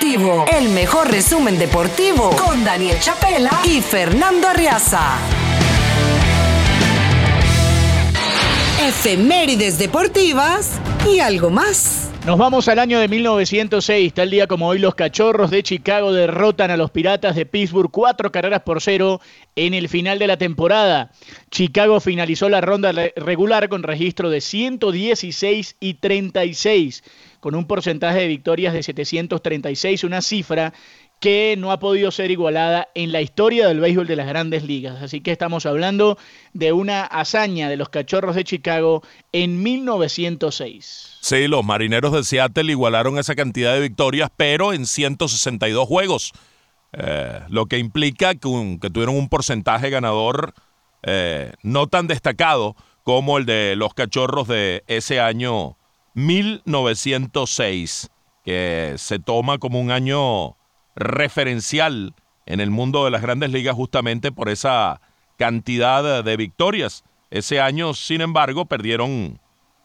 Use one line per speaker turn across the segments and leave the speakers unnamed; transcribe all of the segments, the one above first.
El mejor resumen deportivo con Daniel Chapela y Fernando Arriaza. Efemérides deportivas y algo más.
Nos vamos al año de 1906. Tal día como hoy, los cachorros de Chicago derrotan a los piratas de Pittsburgh cuatro carreras por cero en el final de la temporada. Chicago finalizó la ronda regular con registro de 116 y 36, con un porcentaje de victorias de 736, una cifra que no ha podido ser igualada en la historia del béisbol de las grandes ligas. Así que estamos hablando de una hazaña de los Cachorros de Chicago en 1906.
Sí, los Marineros de Seattle igualaron esa cantidad de victorias, pero en 162 juegos, eh, lo que implica que, tuvieron un porcentaje ganador eh, no tan destacado como el de los Cachorros de ese año 1906, que se toma como un año referencial en el mundo de las grandes ligas justamente por esa cantidad de victorias. Ese año, sin embargo, perdieron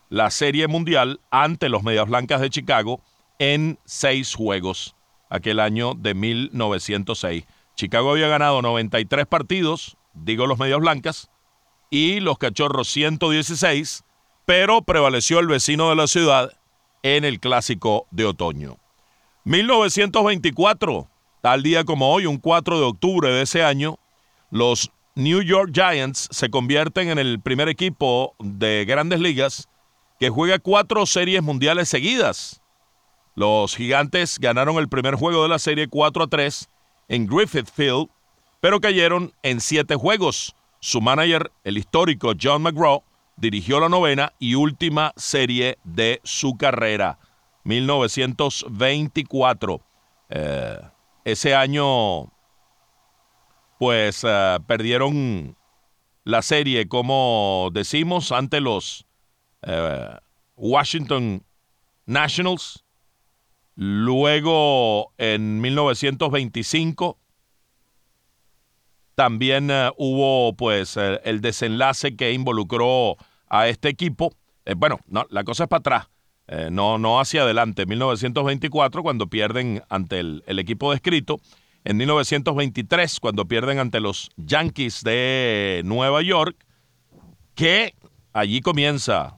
la Serie Mundial ante los Medias Blancas de Chicago en seis juegos, aquel año de 1906. Chicago había ganado 93 partidos, digo los Medias Blancas, y los Cachorros 116, pero prevaleció el vecino de la ciudad en el clásico de otoño. 1924, tal día como hoy, un 4 de octubre de ese año, los New York Giants se convierten en el primer equipo de grandes ligas que juega cuatro series mundiales seguidas. Los gigantes ganaron el primer juego de la serie 4 a 3 en Griffith Field, pero cayeron en siete juegos. Su manager, el histórico John McGraw, dirigió la novena y última serie de su carrera. 1924. Eh, ese año, pues eh, perdieron la serie, como decimos, ante los eh, Washington Nationals. Luego, en 1925, también hubo pues el desenlace que involucró a este equipo. bueno, no, la cosa es para atrás. Eh, no, no hacia adelante. 1924, cuando pierden ante el, equipo descrito. En 1923, cuando pierden ante los Yankees de Nueva York. Que allí comienza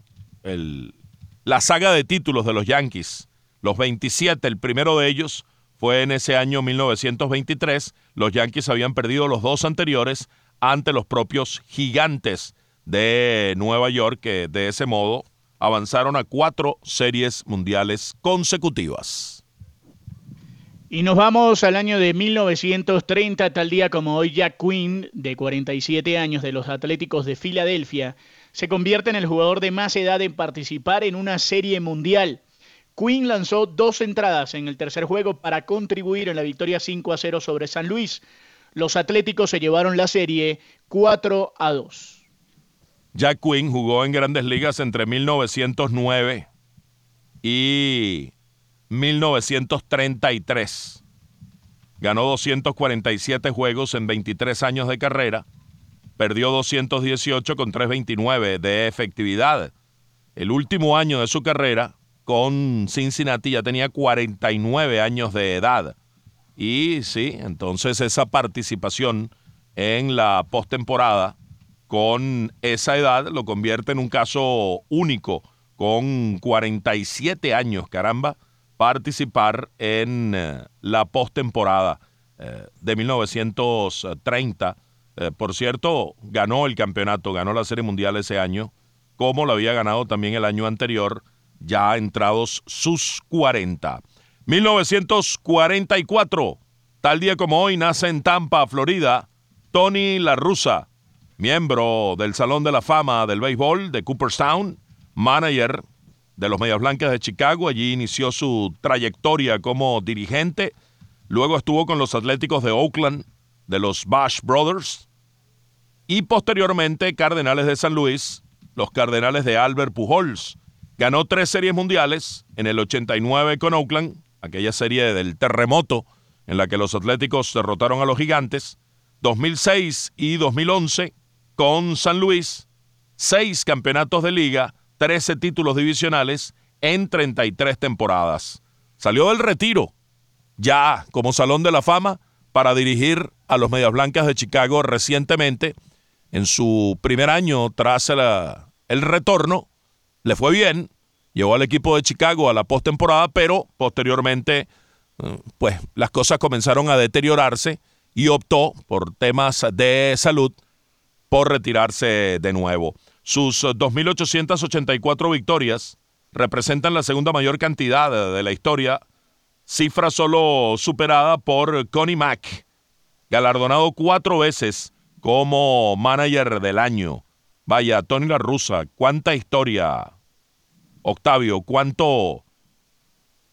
la saga de títulos de los Yankees. Los 27, el primero de ellos fue en ese año 1923. Los Yankees habían perdido los dos anteriores ante los propios gigantes de Nueva York, que de ese modo avanzaron a cuatro series mundiales consecutivas.
Y nos vamos al año de 1930, tal día como hoy Jack Quinn, de 47 años de los Atléticos de Filadelfia, se convierte en el jugador de más edad en participar en una serie mundial. Quinn lanzó dos entradas en el tercer juego para contribuir en la victoria 5 a 0 sobre San Luis. Los Atléticos se llevaron la serie 4 a 2.
Jack Quinn jugó en grandes ligas entre 1909 y 1933. Ganó 247 juegos en 23 años de carrera. Perdió 218 con 329 de efectividad. El último año de su carrera con Cincinnati ya tenía 49 años de edad. Y sí, entonces esa participación en la postemporada con esa edad lo convierte en un caso único, con 47 años, caramba, participar en eh, la postemporada eh, de 1930. Eh, por cierto, ganó el campeonato, ganó la Serie Mundial ese año, como lo había ganado también el año anterior, ya entrados sus 40. 1944, tal día como hoy, nace en Tampa, Florida, Tony La Russa miembro del Salón de la Fama del Béisbol de Cooperstown, manager de los Medias Blancas de Chicago. Allí inició su trayectoria como dirigente. Luego estuvo con los Atléticos de Oakland, de los Bash Brothers. Y posteriormente Cardenales de San Luis, los Cardenales de Albert Pujols. Ganó tres series mundiales en el 89 con Oakland, aquella serie del terremoto en la que los Atléticos derrotaron a los Gigantes. 2006 y 2011 con San Luis, seis campeonatos de liga, 13 títulos divisionales en 33 temporadas. Salió del retiro ya como Salón de la Fama para dirigir a los Medias Blancas de Chicago recientemente. En su primer año tras el retorno, le fue bien, llevó al equipo de Chicago a la postemporada, pero posteriormente eh, pues las cosas comenzaron a deteriorarse y optó por temas de salud por retirarse de nuevo. Sus 2.884 victorias representan la segunda mayor cantidad de la historia, cifra solo superada por Connie Mack, galardonado cuatro veces como manager del año. Vaya, Tony La Russa, cuánta historia. Octavio, cuánto,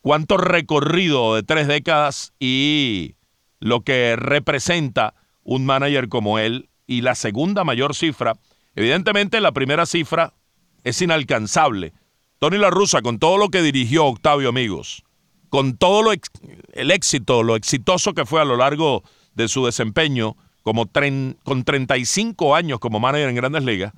cuánto recorrido de tres décadas y lo que representa un manager como él y la segunda mayor cifra. Evidentemente la primera cifra es inalcanzable. Tony La Russa, con todo lo que dirigió Octavio Amigos, con todo el éxito, lo exitoso que fue a lo largo de su desempeño, como con 35 años como manager en Grandes Ligas,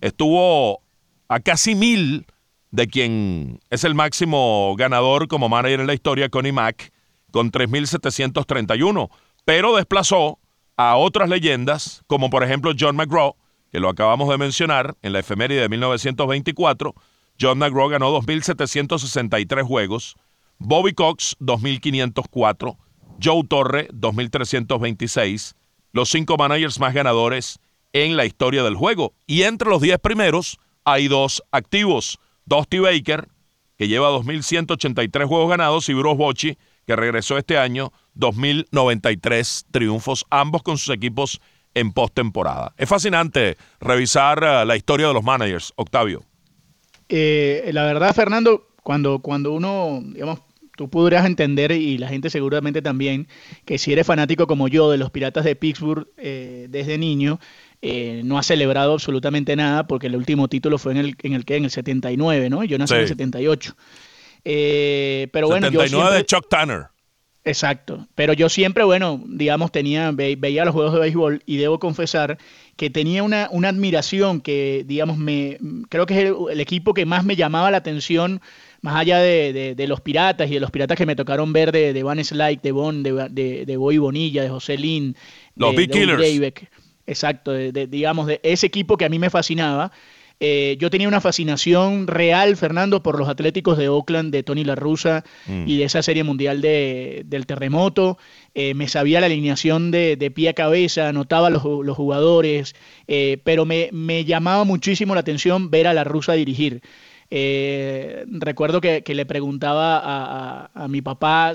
estuvo a casi mil de quien es el máximo ganador como manager en la historia, Connie Mack, con 3.731, pero desplazó a otras leyendas, como por ejemplo John McGraw, que lo acabamos de mencionar en la efeméride de 1924. John McGraw ganó 2.763 juegos, Bobby Cox 2.504, Joe Torre 2.326, los cinco managers más ganadores en la historia del juego. Y entre los 10 primeros hay dos activos, Dusty Baker, que lleva 2.183 juegos ganados, y Bruce Bochy, que regresó este año 2.093 triunfos, ambos con sus equipos en postemporada. Es fascinante revisar uh, la historia de los managers, Octavio.
Eh, la verdad, Fernando, cuando, cuando uno, digamos, tú podrías entender, y la gente seguramente también, que si eres fanático como yo de los Piratas de Pittsburgh eh, desde niño, eh, no ha celebrado absolutamente nada porque el último título fue en el, en el que en el 79, ¿no? Yo nací en el 78.
Eh, pero bueno, 79 de Chuck Tanner.
Exacto, pero yo siempre, bueno, digamos, tenía, veía los juegos de béisbol y debo confesar que tenía una, una admiración que, digamos, me creo que es el, equipo que más me llamaba la atención, más allá de, los piratas y de los piratas que me tocaron ver de, de Van Slyke, de Bon, de, de, Boy Bonilla, de José Lin,
los Big Killers.
Exacto, digamos, de ese equipo que a mí me fascinaba. Eh, yo tenía una fascinación real, Fernando, por los Atléticos de Oakland, de Tony La Russa mm. y de esa serie mundial de, del terremoto. Eh, me sabía la alineación de, pie a cabeza, anotaba los, los jugadores, eh, pero me, me, llamaba muchísimo la atención ver a La Russa dirigir. recuerdo que, le preguntaba a, a mi papá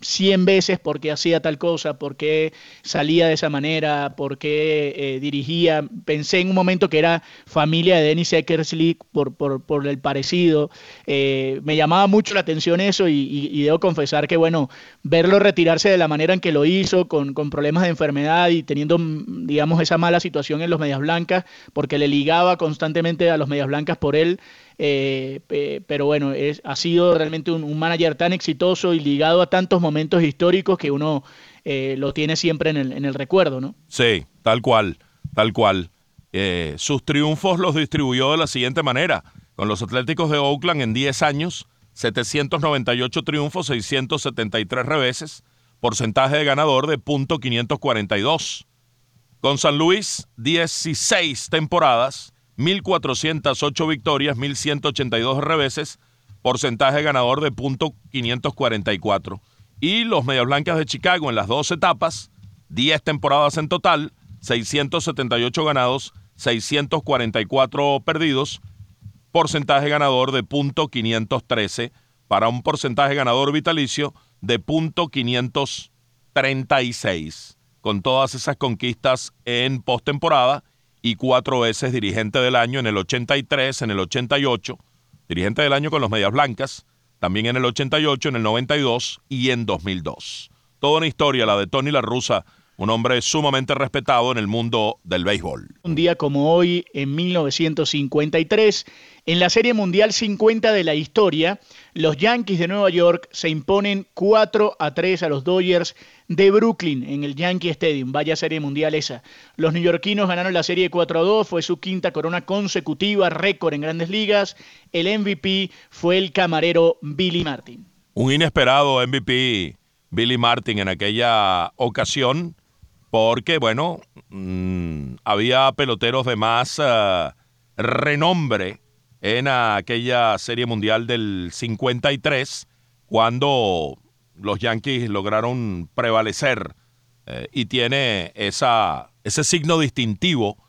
100 veces por qué hacía tal cosa, por qué salía de esa manera, por qué eh, dirigía. Pensé en un momento que era familia de Dennis Eckersley por, por, por el parecido. Eh, me llamaba mucho la atención eso y, debo confesar que, bueno, verlo retirarse de la manera en que lo hizo, con, con problemas de enfermedad y teniendo, digamos, esa mala situación en los Medias Blancas, porque le ligaba constantemente a los Medias Blancas por él, eh, pero bueno, ha sido realmente un, manager tan exitoso y ligado a tantos momentos históricos que uno eh, lo tiene siempre en el, en el, recuerdo, ¿no?
Sí, tal cual, tal cual. Eh, sus triunfos los distribuyó de la siguiente manera. Con los Atléticos de Oakland en 10 años, 798 triunfos, 673 reveses, porcentaje de ganador de .542. Con San Luis, 16 temporadas, 1.408 victorias, 1.182 reveses, porcentaje ganador de .544. Y los Medias Blancas de Chicago en las dos etapas, 10 temporadas en total, 678 ganados, 644 perdidos, porcentaje ganador de .513 para un porcentaje ganador vitalicio de .536. Con todas esas conquistas en postemporada y cuatro veces dirigente del año en el 83, en el 88, dirigente del año con los Medias Blancas, también en el 88, en el 92 y en 2002. Toda una historia, la de Tony La Russa, un hombre sumamente respetado en el mundo del béisbol.
Un día como hoy, en 1953, en la Serie Mundial 50 de la historia, los Yankees de Nueva York se imponen 4 a 3 a los Dodgers de Brooklyn en el Yankee Stadium. Vaya Serie Mundial esa. Los neoyorquinos ganaron la Serie 4 a 2, fue su quinta corona consecutiva, récord en grandes ligas. El MVP fue el camarero Billy Martin.
Un inesperado MVP Billy Martin en aquella ocasión, porque, bueno, mm, había peloteros de más eh, renombre en aquella Serie Mundial del 53, cuando los Yankees lograron prevalecer eh, y tiene ese signo distintivo,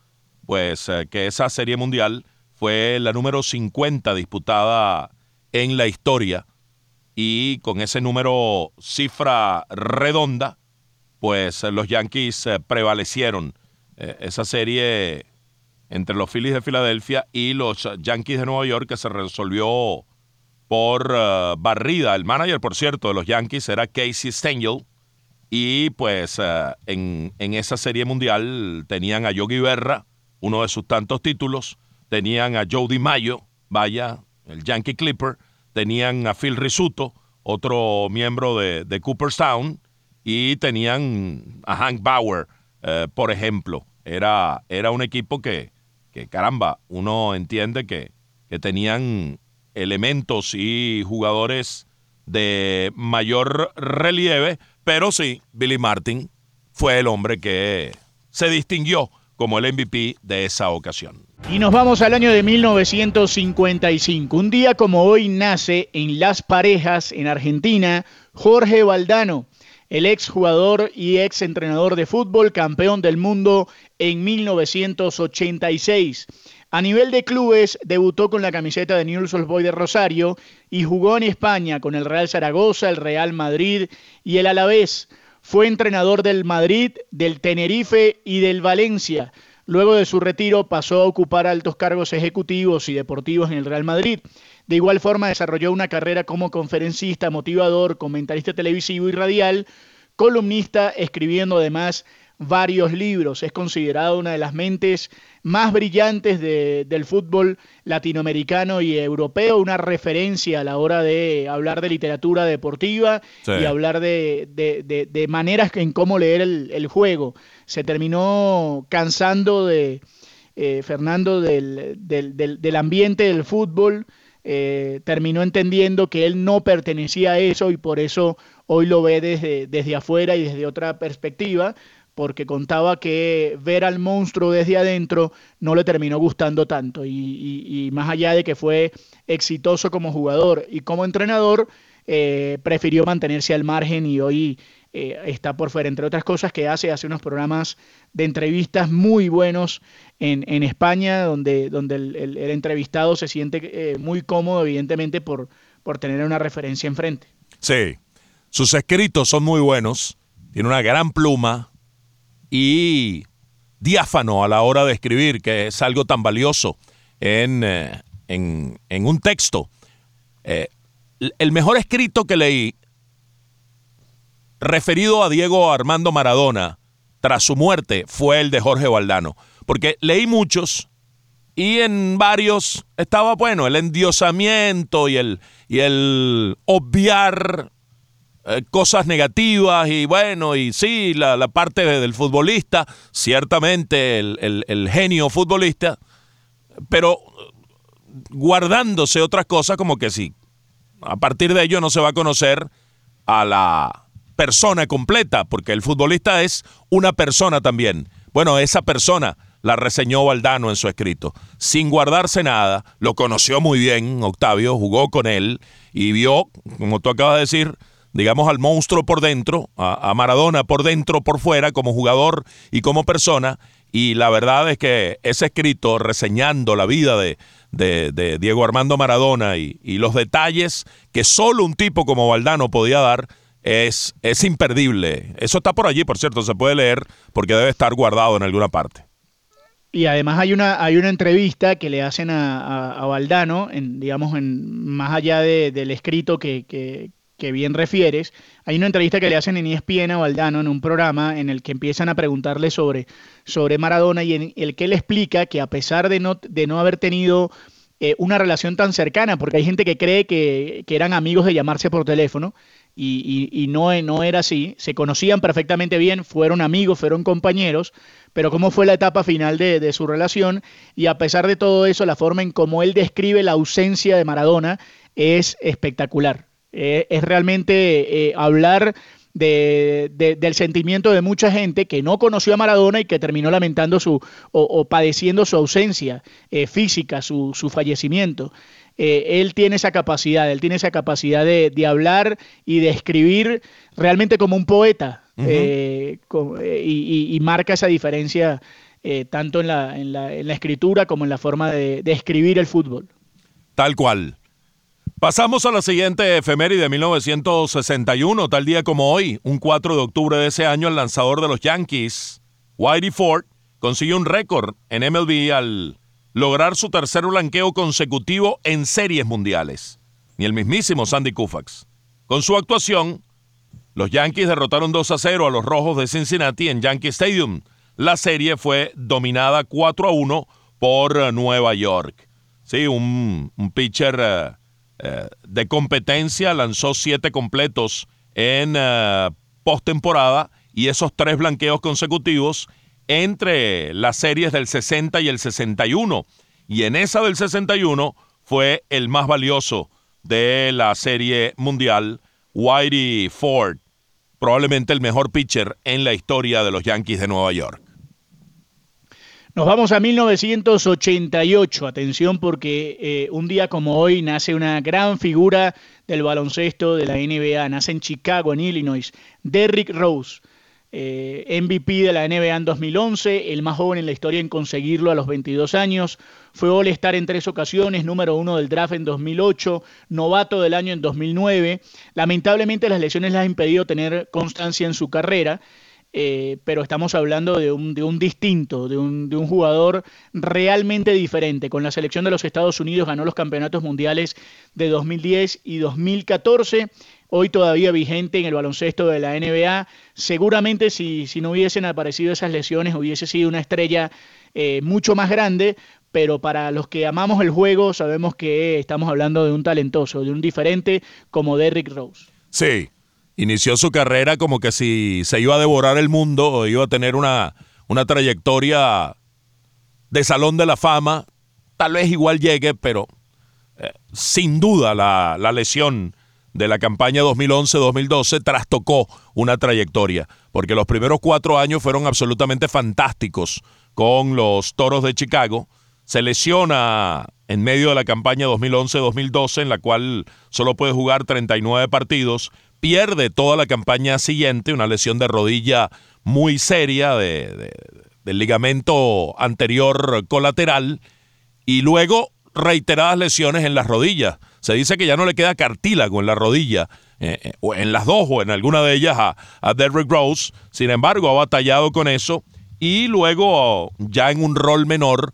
pues eh, que esa Serie Mundial fue la número 50 disputada en la historia y con ese número cifra redonda, pues eh, los Yankees prevalecieron esa serie entre los Phillies de Filadelfia y los Yankees de Nueva York que se resolvió por barrida. El manager, por cierto, de los Yankees era Casey Stengel y pues eh, en, esa serie mundial tenían a Yogi Berra, uno de sus tantos títulos, tenían a Joe DiMaggio, vaya, el Yankee Clipper, tenían a Phil Risuto, otro miembro de, Cooperstown, y tenían a Hank Bauer, eh, por ejemplo. Era, era un equipo que, que, caramba, uno entiende que, que tenían elementos y jugadores de mayor relieve, pero sí, Billy Martin fue el hombre que se distinguió como el MVP de esa ocasión.
Y nos vamos al año de 1955. Un día como hoy nace en Las Parejas, en Argentina, Jorge Valdano, el ex jugador y ex entrenador de fútbol, campeón del mundo en 1986. A nivel de clubes, debutó con la camiseta de Newell's Old de Rosario y jugó en España con el Real Zaragoza, el Real Madrid y el Alavés. Fue entrenador del Madrid, del Tenerife y del Valencia. Luego de su retiro pasó a ocupar altos cargos ejecutivos y deportivos en el Real Madrid. De igual forma desarrolló una carrera como conferencista, motivador, comentarista televisivo y radial, columnista, escribiendo además varios libros. Es considerado una de las mentes más brillantes del fútbol latinoamericano y europeo, una referencia a la hora de hablar de literatura deportiva y hablar de, maneras en cómo leer el, juego. Se terminó cansando de, eh, Fernando, del, del, ambiente del fútbol. Eh, terminó entendiendo que él no pertenecía a eso y por eso hoy lo ve desde, desde afuera y desde otra perspectiva porque contaba que ver al monstruo desde adentro no le terminó gustando tanto y, más allá de que fue exitoso como jugador y como entrenador, eh, prefirió mantenerse al margen y hoy eh, está por fuera, entre otras cosas que hace, hace unos programas de entrevistas muy buenos en, España, donde, donde el, entrevistado se siente eh, muy cómodo, evidentemente, por, por tener una referencia enfrente.
Sí, sus escritos son muy buenos, tiene una gran pluma, y diáfano a la hora de escribir, que es algo tan valioso en, eh, un texto. Eh, el mejor escrito que leí, referido a Diego Armando Maradona, tras su muerte, fue el de Jorge Valdano. Porque leí muchos y en varios estaba, bueno, el endiosamiento y el, y el obviar eh, cosas negativas y bueno, y sí, la, parte del futbolista, ciertamente el, genio futbolista, pero guardándose otras cosas como que sí. A partir de ello no se va a conocer a la persona completa, porque el futbolista es una persona también. Bueno, esa persona la reseñó Valdano en su escrito, sin guardarse nada, lo conoció muy bien, Octavio, jugó con él y vio, como tú acabas de decir, digamos, al monstruo por dentro, a, Maradona por dentro, por fuera, como jugador y como persona. Y la verdad es que ese escrito reseñando la vida de, de, Diego Armando Maradona y, los detalles que solo un tipo como Valdano podía dar, es, es imperdible. Eso está por allí, por cierto, se puede leer porque debe estar guardado en alguna parte.
Y además hay una, hay una entrevista que le hacen a, a, Valdano, en, digamos, en, más allá del escrito que bien refieres, hay una entrevista que le hacen en ESPN a Valdano en un programa en el que empiezan a preguntarle sobre, sobre Maradona y en el que él explica que a pesar de no, de no haber tenido eh, una relación tan cercana, porque hay gente que cree que, eran amigos de llamarse por teléfono y, no, no era así, se conocían perfectamente bien, fueron amigos, fueron compañeros, pero cómo fue la etapa final de, de su relación y a pesar de todo eso, la forma en cómo él describe la ausencia de Maradona es espectacular. Eh, es realmente eh, hablar del sentimiento de mucha gente que no conoció a Maradona y que terminó lamentando su o, padeciendo su ausencia eh, física, su, fallecimiento. Eh, él tiene esa capacidad, él tiene esa capacidad de, hablar y de escribir realmente como un poeta y, marca esa diferencia tanto en la, en, la, en la, escritura como en la forma de, de escribir el fútbol.
Tal cual. Pasamos a la siguiente efeméride de 1961, tal día como hoy, un 4 de octubre de ese año, el lanzador de los Yankees, Whitey Ford, consiguió un récord en MLB al lograr su tercer blanqueo consecutivo en series mundiales, ni el mismísimo Sandy Koufax. Con su actuación, los Yankees derrotaron 2 a 0 a los Rojos de Cincinnati en Yankee Stadium. La serie fue dominada 4 a 1 por Nueva York. Sí, un, pitcher eh, eh, de competencia, lanzó siete completos en uh, postemporada y esos tres blanqueos consecutivos entre las series del 60 y el 61. Y en esa del 61 fue el más valioso de la serie mundial, Whitey Ford, probablemente el mejor pitcher en la historia de los Yankees de Nueva York.
Nos vamos a 1988, atención porque eh, un día como hoy nace una gran figura del baloncesto de la NBA, nace en Chicago, en Illinois, Derrick Rose, eh, MVP de la NBA en 2011, el más joven en la historia en conseguirlo a los 22 años, fue All-Star en tres ocasiones, número uno del draft en 2008, novato del año en 2009, lamentablemente las lesiones le han impedido tener constancia en su carrera, eh, pero estamos hablando de un, de un distinto, de un, de un, jugador realmente diferente. Con la selección de los Estados Unidos ganó los campeonatos mundiales de 2010 y 2014. Hoy todavía vigente en el baloncesto de la NBA. Seguramente si, si no hubiesen aparecido esas lesiones hubiese sido una estrella eh, mucho más grande, pero para los que amamos el juego sabemos que estamos hablando de un talentoso, de un diferente como Derrick Rose.
Sí, inició su carrera como que si se iba a devorar el mundo o iba a tener una, una trayectoria de salón de la fama. Tal vez igual llegue, pero eh, sin duda la, la lesión de la campaña 2011-2012 trastocó una trayectoria, porque los primeros cuatro años fueron absolutamente fantásticos con los Toros de Chicago. Se lesiona en medio de la campaña 2011-2012, en la cual solo puede jugar 39 partidos pierde toda la campaña siguiente, una lesión de rodilla muy seria de, del ligamento anterior colateral y luego reiteradas lesiones en las rodillas. Se dice que ya no le queda cartílago en la rodilla, eh, eh, o en las dos o en alguna de ellas a, a Derrick Rose. Sin embargo, ha batallado con eso y luego ya en un rol menor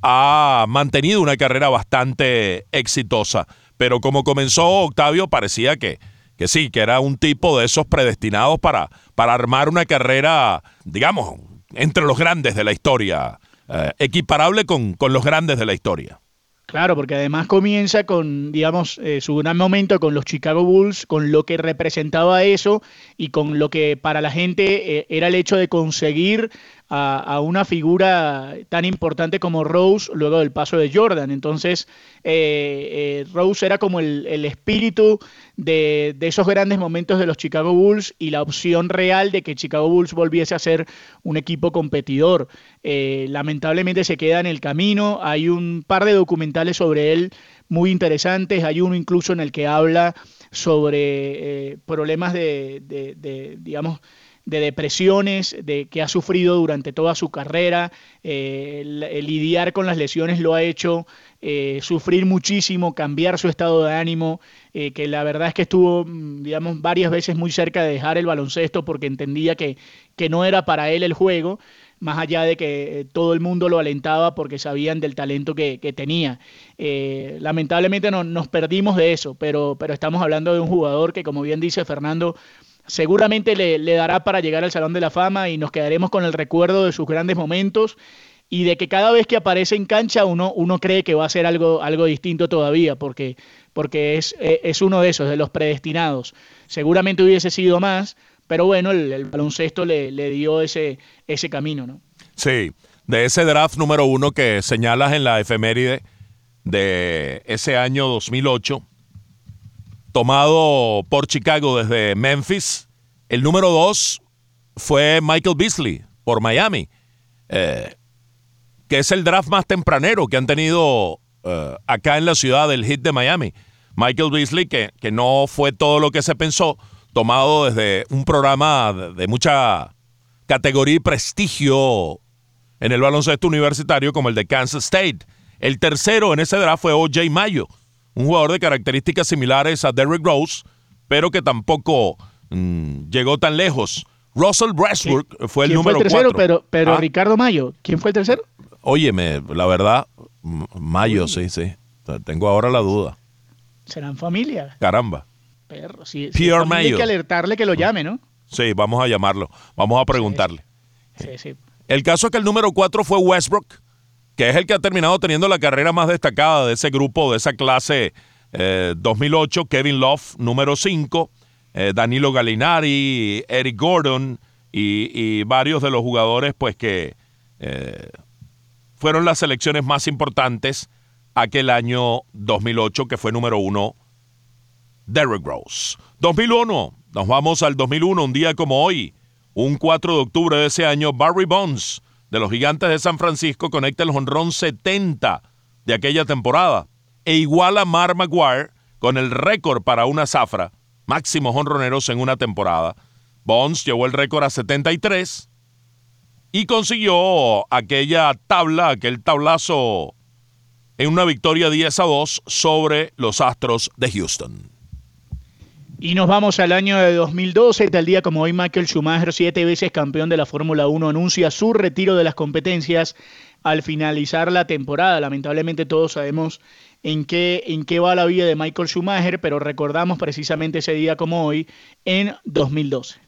ha mantenido una carrera bastante exitosa. Pero como comenzó Octavio, parecía que, que sí, que era un tipo de esos predestinados para, para armar una carrera, digamos, entre los grandes de la historia, eh, equiparable con, con, los grandes de la historia.
Claro, porque además comienza con, digamos, eh, su gran momento con los Chicago Bulls, con lo que representaba eso y con lo que para la gente eh, era el hecho de conseguir a, una figura tan importante como Rose luego del paso de Jordan. Entonces, eh, eh, Rose era como el, espíritu de, esos grandes momentos de los Chicago Bulls y la opción real de que Chicago Bulls volviese a ser un equipo competidor. Eh, lamentablemente se queda en el camino. Hay un par de documentales sobre él muy interesantes. Hay uno incluso en el que habla sobre problemas de digamos, de depresiones de, que ha sufrido durante toda su carrera. Eh, el, lidiar con las lesiones lo ha hecho eh, sufrir muchísimo, cambiar su estado de ánimo, eh, que la verdad es que estuvo, mm, digamos, varias veces muy cerca de dejar el baloncesto porque entendía que, que no era para él el juego más allá de que todo el mundo lo alentaba porque sabían del talento que, tenía. lamentablemente no, nos perdimos de eso, pero, pero estamos hablando de un jugador que, como bien dice Fernando, seguramente le, dará para llegar al Salón de la Fama y nos quedaremos con el recuerdo de sus grandes momentos y de que cada vez que aparece en cancha uno, uno cree que va a ser algo, algo distinto todavía, porque, porque es, e, es uno de esos, de los predestinados. Seguramente hubiese sido más, pero bueno, el, baloncesto le, le, dio ese, ese camino, ¿no?
Sí, de ese draft número uno que señalas en la efeméride de ese año 2008, tomado por Chicago desde Memphis, El número dos fue Michael Beasley por Miami, eh, que es el draft más tempranero que han tenido eh, acá en la ciudad del hit de Miami. Michael Beasley, que, que no fue todo lo que se pensó, tomado desde un programa de, mucha categoría y prestigio en el baloncesto universitario como el de Kansas State. El tercero en ese draft fue O.J. Mayo, un jugador de características similares a Derrick Rose, pero que tampoco mm, llegó tan lejos. Russell Westbrook fue el número
fue
el tercero,
pero, pero ¿Ah? Ricardo Mayo, ¿quién fue el tercero?
Óyeme, la verdad, Mayo, sí, sí. Tengo ahora la duda.
¿Serán familia?
Caramba.
Perro, sí, Pierre Mayo. Hay que alertarle que lo llame, ¿no?
Sí, vamos a llamarlo. Vamos a preguntarle. Sí, sí. El caso es que el número cuatro fue Westbrook, que es el que ha terminado teniendo la carrera más destacada de ese grupo, de esa clase 2008. Eh, Kevin Love, número 5. Eh, Danilo Gallinari, Eric Gordon y, varios de los jugadores pues que eh, fueron las selecciones más importantes aquel año 2008 que fue número uno Derrick Rose. 2001, nos vamos al 2001, un día como hoy, un 4 de octubre de ese año, Barry Bonds de los Gigantes de San Francisco conecta el jonrón 70 de aquella temporada e iguala a Mark Maguire con el récord para una zafra máximos honroneros en una temporada. Bonds llevó el récord a 73 y consiguió aquella tabla, aquel tablazo en una victoria 10 a 2 sobre los Astros de Houston.
Y nos vamos al año de 2012, tal día como hoy Michael Schumacher, siete veces campeón de la Fórmula 1, anuncia su retiro de las competencias al finalizar la temporada. Lamentablemente todos sabemos en qué, en qué va la vida de Michael Schumacher, pero recordamos precisamente ese día como hoy, en 2012.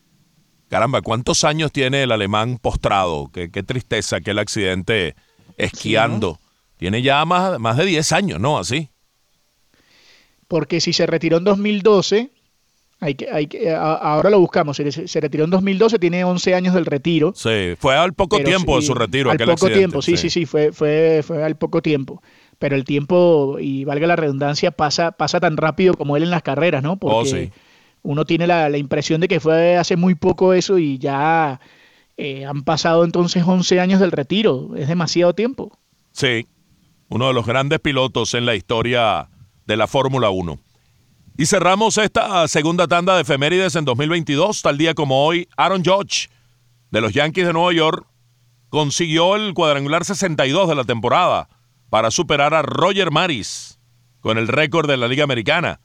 Caramba, ¿cuántos años tiene el alemán postrado? Qué, qué tristeza aquel accidente esquiando. Tiene ya más, más de 10 años, ¿no? Así.
Porque si se retiró en 2012, hay que, hay que, ahora lo buscamos. Se, retiró en 2012, tiene 11 años del retiro.
Sí, fue al poco tiempo de su retiro.
Al poco tiempo, sí, sí, sí, fue, fue, fue al poco tiempo pero el tiempo, y valga la redundancia, pasa, pasa tan rápido como él en las carreras, ¿no? Porque
oh,
uno tiene la, impresión de que fue hace muy poco eso y ya eh, han pasado entonces 11 años del retiro. Es demasiado tiempo.
Sí, uno de los grandes pilotos en la historia de la Fórmula 1. Y cerramos esta segunda tanda de efemérides en 2022, tal día como hoy, Aaron Judge, de los Yankees de Nueva York, consiguió el cuadrangular 62 de la temporada para superar a Roger Maris con el récord de la Liga Americana.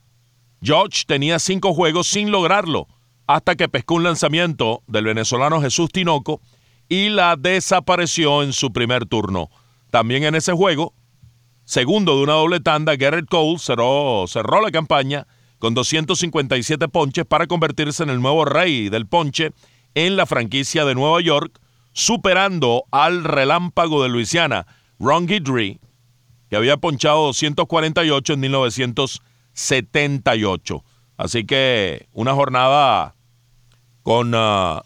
George tenía cinco juegos sin lograrlo hasta que pescó un lanzamiento del venezolano Jesús Tinoco y la desapareció en su primer turno. También en ese juego, segundo de una doble tanda, Garrett Cole cerró, cerró la campaña con 257 ponches para convertirse en el nuevo rey del ponche en la franquicia de Nueva York, superando al relámpago de Luisiana, Ron Guidry, que había ponchado 248 en 1978. Así que una jornada con ah,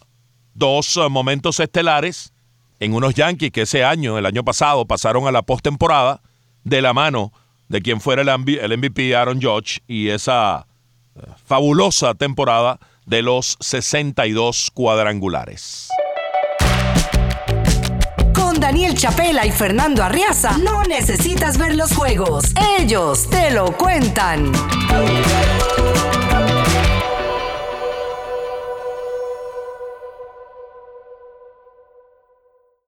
dos momentos estelares en unos Yankees que ese año, el año pasado, pasaron a la postemporada de la mano de quien fuera el, el MVP Aaron Judge y esa ah, fabulosa temporada de los 62 cuadrangulares.
Daniel Chapela y Fernando Arriaza, no necesitas ver los juegos. Ellos te lo cuentan.